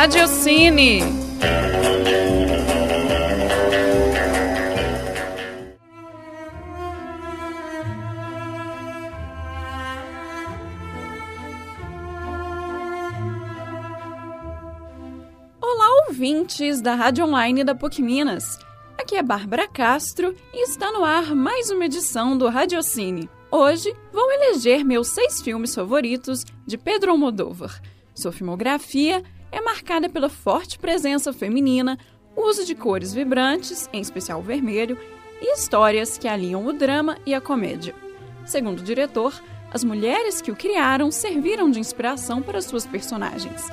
Radiocine. Olá, ouvintes da Rádio Online da PUC Minas. Aqui é Bárbara Castro e está no ar mais uma edição do Radiocine. Hoje vou eleger meus seis filmes favoritos de Pedro Almodóvar. Sua filmografia é marcada pela forte presença feminina, uso de cores vibrantes, em especial vermelho, e histórias que alinham o drama e a comédia. Segundo o diretor, as mulheres que o criaram serviram de inspiração para suas personagens.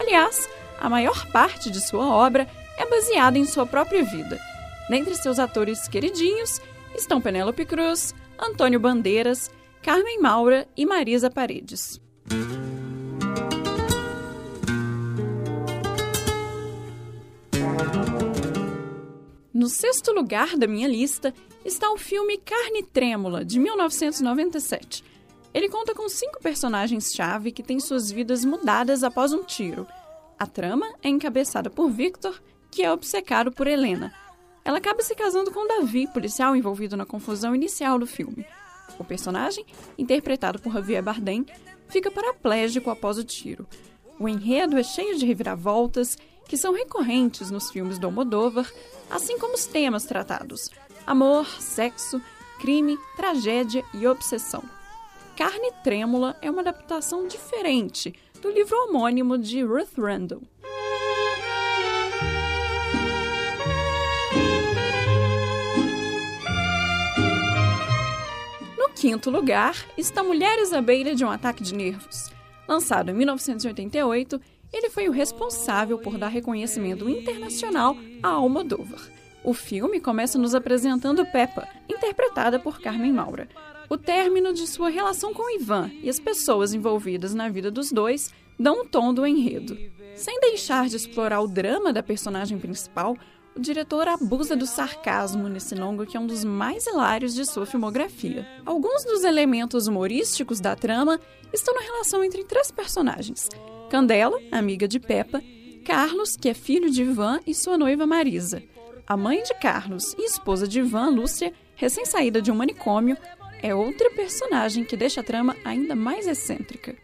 Aliás, a maior parte de sua obra é baseada em sua própria vida. Dentre seus atores queridinhos estão Penélope Cruz, Antônio Bandeiras, Carmen Maura e Marisa Paredes. No sexto lugar da minha lista está o filme Carne Trêmula, de 1997. Ele conta com cinco personagens-chave que têm suas vidas mudadas após um tiro. A trama é encabeçada por Victor, que é obcecado por Helena. Ela acaba se casando com Davi, policial envolvido na confusão inicial do filme. O personagem, interpretado por Javier Bardem, fica paraplégico após o tiro. O enredo é cheio de reviravoltas que são recorrentes nos filmes do Almodóvar, assim como os temas tratados: amor, sexo, crime, tragédia e obsessão. Carne Trêmula é uma adaptação diferente do livro homônimo de Ruth Randall. No quinto lugar está Mulheres à Beira de um Ataque de Nervos. Lançado em 1988, ele foi o responsável por dar reconhecimento internacional a Almodóvar. O filme começa nos apresentando Peppa, interpretada por Carmen Maura. O término de sua relação com Ivan e as pessoas envolvidas na vida dos dois dão um tom do enredo. Sem deixar de explorar o drama da personagem principal, o diretor abusa do sarcasmo nesse longo que é um dos mais hilários de sua filmografia. Alguns dos elementos humorísticos da trama estão na relação entre três personagens: Candela, amiga de Peppa, Carlos, que é filho de Ivan, e sua noiva Marisa. A mãe de Carlos e esposa de Ivan, Lúcia, recém-saída de um manicômio, é outra personagem que deixa a trama ainda mais excêntrica.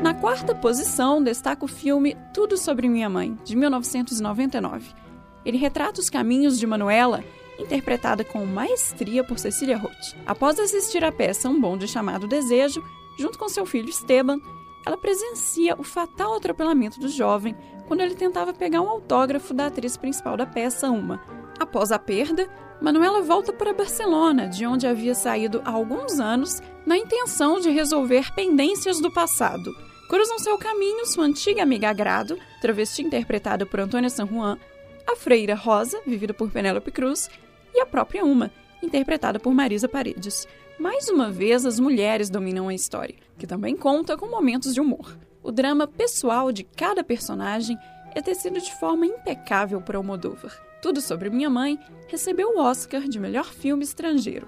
Na quarta posição destaca o filme Tudo sobre Minha Mãe, de 1999. Ele retrata os caminhos de Manuela, interpretada com maestria por Cecília Roth. Após assistir à peça Um Bonde Chamado Desejo, junto com seu filho Esteban, ela presencia o fatal atropelamento do jovem quando ele tentava pegar um autógrafo da atriz principal da peça, Uma. Após a perda, Manuela volta para Barcelona, de onde havia saído há alguns anos, na intenção de resolver pendências do passado. Cruzam seu caminho sua antiga amiga Agrado, travesti interpretada por Antônia San Juan, a freira Rosa, vivida por Penélope Cruz, e a própria Uma, interpretada por Marisa Paredes. Mais uma vez, as mulheres dominam a história, que também conta com momentos de humor. O drama pessoal de cada personagem é tecido de forma impecável por Almodóvar. Tudo sobre Minha Mãe recebeu o Oscar de melhor filme estrangeiro.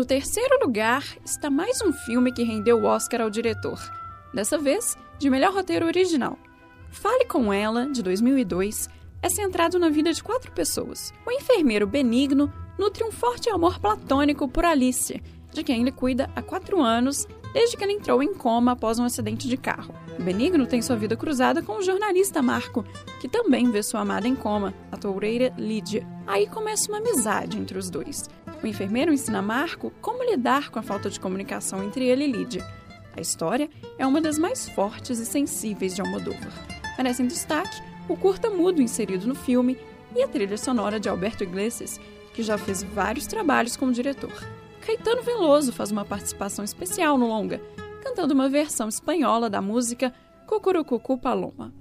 No terceiro lugar está mais um filme que rendeu o Oscar ao diretor, dessa vez de melhor roteiro original. Fale com Ela, de 2002, é centrado na vida de quatro pessoas. O enfermeiro Benigno nutre um forte amor platônico por Alicia, de quem ele cuida há quatro anos, desde que ele entrou em coma após um acidente de carro. Benigno tem sua vida cruzada com o jornalista Marco, que também vê sua amada em coma, a toureira Lídia. Aí começa uma amizade entre os dois. O enfermeiro ensina Marco como lidar com a falta de comunicação entre ele e Lídia. A história é uma das mais fortes e sensíveis de Almodóvar. Merece em destaque o curta mudo inserido no filme e a trilha sonora de Alberto Iglesias, que já fez vários trabalhos como diretor. Caetano Veloso faz uma participação especial no longa, cantando uma versão espanhola da música Cucurucucu Paloma.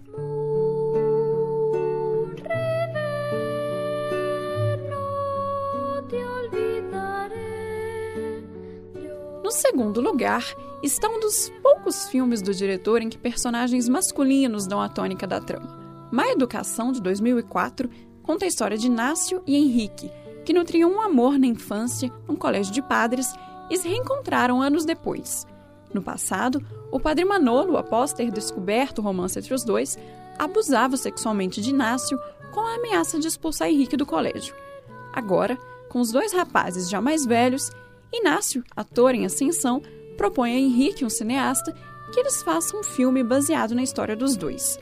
No segundo lugar está um dos poucos filmes do diretor em que personagens masculinos dão a tônica da trama. Má Educação, de 2004, conta a história de Inácio e Henrique, que nutriam um amor na infância num colégio de padres e se reencontraram anos depois. No passado, o padre Manolo, após ter descoberto o romance entre os dois, abusava sexualmente de Inácio com a ameaça de expulsar Henrique do colégio. Agora, com os dois rapazes já mais velhos, Inácio, ator em ascensão, propõe a Henrique, um cineasta, que eles façam um filme baseado na história dos dois.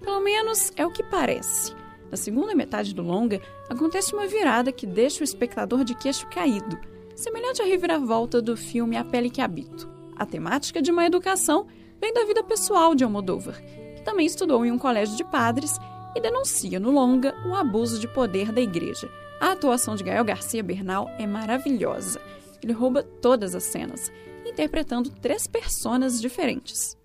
Pelo menos é o que parece. Na segunda metade do longa, acontece uma virada que deixa o espectador de queixo caído, semelhante à reviravolta do filme A Pele que Habito. A temática de uma educação vem da vida pessoal de Almodóvar, que também estudou em um colégio de padres e denuncia no longa o abuso de poder da igreja. A atuação de Gael Garcia Bernal é maravilhosa. Ele rouba todas as cenas, interpretando três personas diferentes.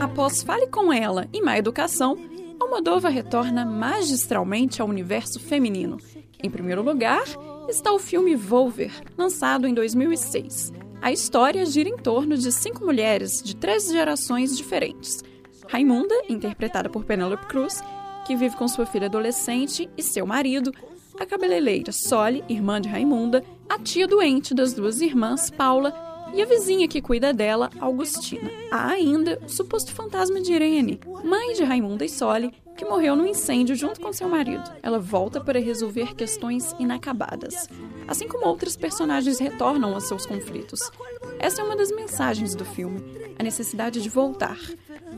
Após Fale com Ela e Má Educação, Almodóvar retorna magistralmente ao universo feminino. Em primeiro lugar está o filme Volver, lançado em 2006. A história gira em torno de cinco mulheres de três gerações diferentes. Raimunda, interpretada por Penelope Cruz, que vive com sua filha adolescente e seu marido, a cabeleireira Sole, irmã de Raimunda, a tia doente das duas irmãs, Paula, e a vizinha que cuida dela, Augustina. Há ainda o suposto fantasma de Irene, mãe de Raimunda e Sole, que morreu num incêndio junto com seu marido. Ela volta para resolver questões inacabadas, assim como outros personagens retornam a seus conflitos. Essa é uma das mensagens do filme, a necessidade de voltar.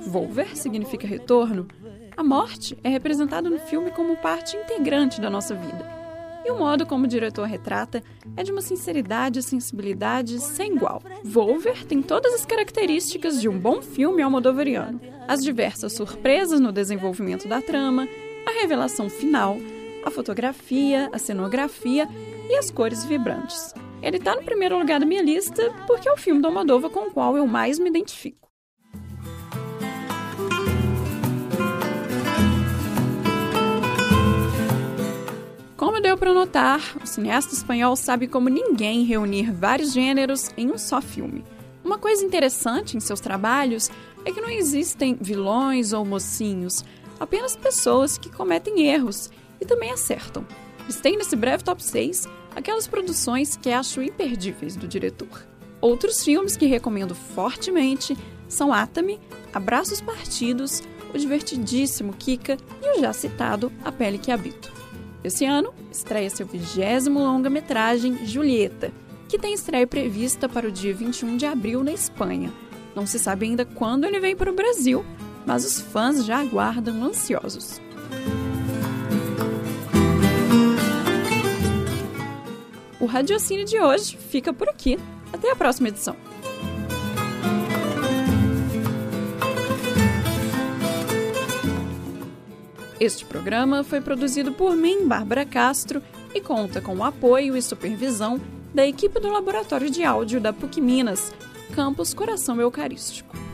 Volver significa retorno. A morte é representada no filme como parte integrante da nossa vida e o modo como o diretor retrata é de uma sinceridade e sensibilidade sem igual. Volver tem todas as características de um bom filme almodovariano. As diversas surpresas no desenvolvimento da trama, a revelação final, a fotografia, a cenografia e as cores vibrantes. Ele está no primeiro lugar da minha lista porque é o filme do Almodóvar com o qual eu mais me identifico. Como deu para notar, o cineasta espanhol sabe como ninguém reunir vários gêneros em um só filme. Uma coisa interessante em seus trabalhos é que não existem vilões ou mocinhos, apenas pessoas que cometem erros e também acertam. Eles nesse breve top 6 aquelas produções que acho imperdíveis do diretor. Outros filmes que recomendo fortemente são Atami, Abraços Partidos, o divertidíssimo Kika e o já citado A Pele que Habito. Esse ano, estreia seu vigésimo longa-metragem, Julieta, que tem estreia prevista para o dia 21 de abril na Espanha. Não se sabe ainda quando ele vem para o Brasil, mas os fãs já aguardam ansiosos. O raciocínio de hoje fica por aqui. Até a próxima edição. Este programa foi produzido por mim, Bárbara Castro, e conta com o apoio e supervisão da equipe do Laboratório de Áudio da PUC Minas, Campus Coração Eucarístico.